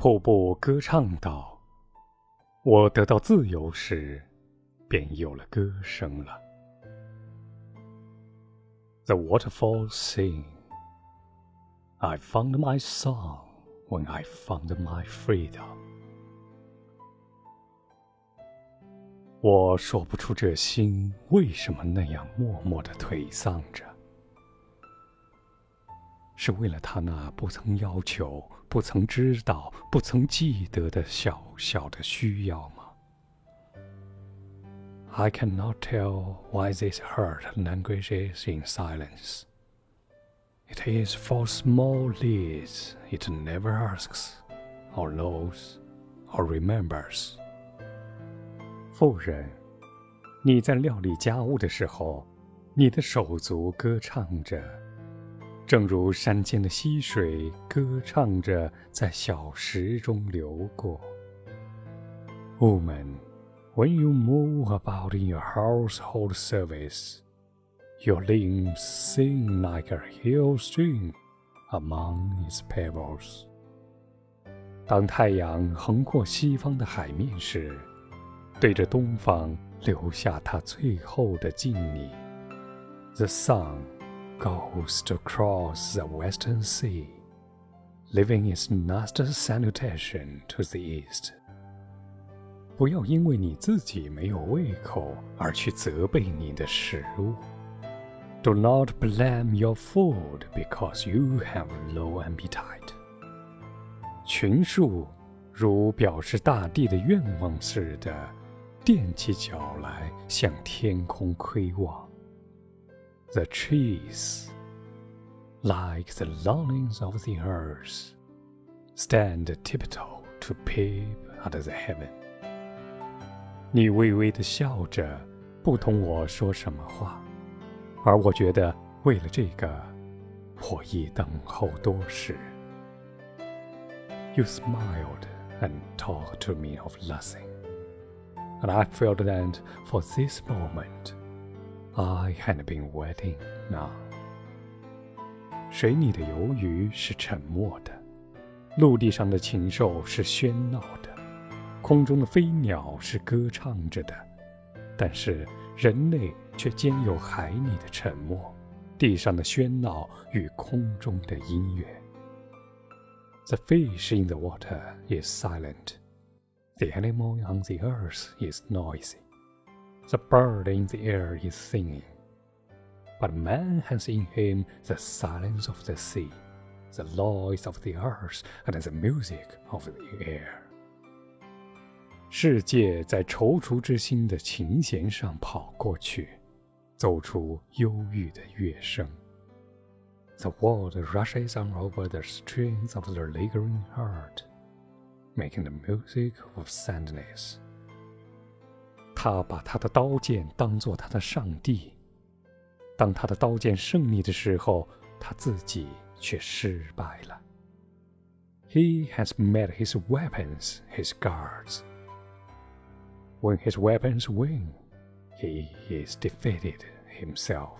瀑布歌唱道：“我得到自由时，便有了歌声了。” The waterfall sing. I found my song when I found my freedom. 我说不出这心为什么那样默默的颓丧着。是为了他那不曾要求、不曾知道、不曾记得的小小的需要吗？I cannot tell why this heart languishes in silence. It is for small needs it never asks, or knows, or remembers. 妇人，你在料理家务的时候，你的手足歌唱着。 正如山间的溪水歌唱着，在小石中流过。Woman, when you move about in your household service, your limbs sing like a hill stream among its pebbles. 当太阳横过西方的海面时，对着东方留下它最后的敬礼。The sun goes to cross the western sea, leaving its last salutation to the east. 不要因为你自己没有胃口而去责备你的食物。Do not blame your food because you have low appetite. 群树如表示大地的愿望似的，踮起脚来向天空窥望。 the trees, like the longings of the earth, stand tiptoe to peep at the heaven. 你微微的笑着，不同我说什么话，而我觉得为了这个，我已等候多时。You smiled and talked to me of nothing, and I felt that for this moment I had been waiting now。水里的游鱼是沉默的，陆地上的禽兽是喧闹的，空中的飞鸟是歌唱着的，但是人类却兼有海里的沉默，地上的喧闹与空中的音乐。The fish in the water is silent. The animal on the earth is noisy. The bird in the air is singing. But man has in him the silence of the sea, the noise of the earth, and the music of the air. 世界在踌躇之心的琴弦上跑过去，奏出忧郁的乐声。The world rushes on over the strings of the lingering heart, making the music of sadness. 他把他的刀剑当做他的上帝。当他的刀剑胜利的时候，他自己却失败了。He has made his weapons his guards. When his weapons win, he is defeated himself.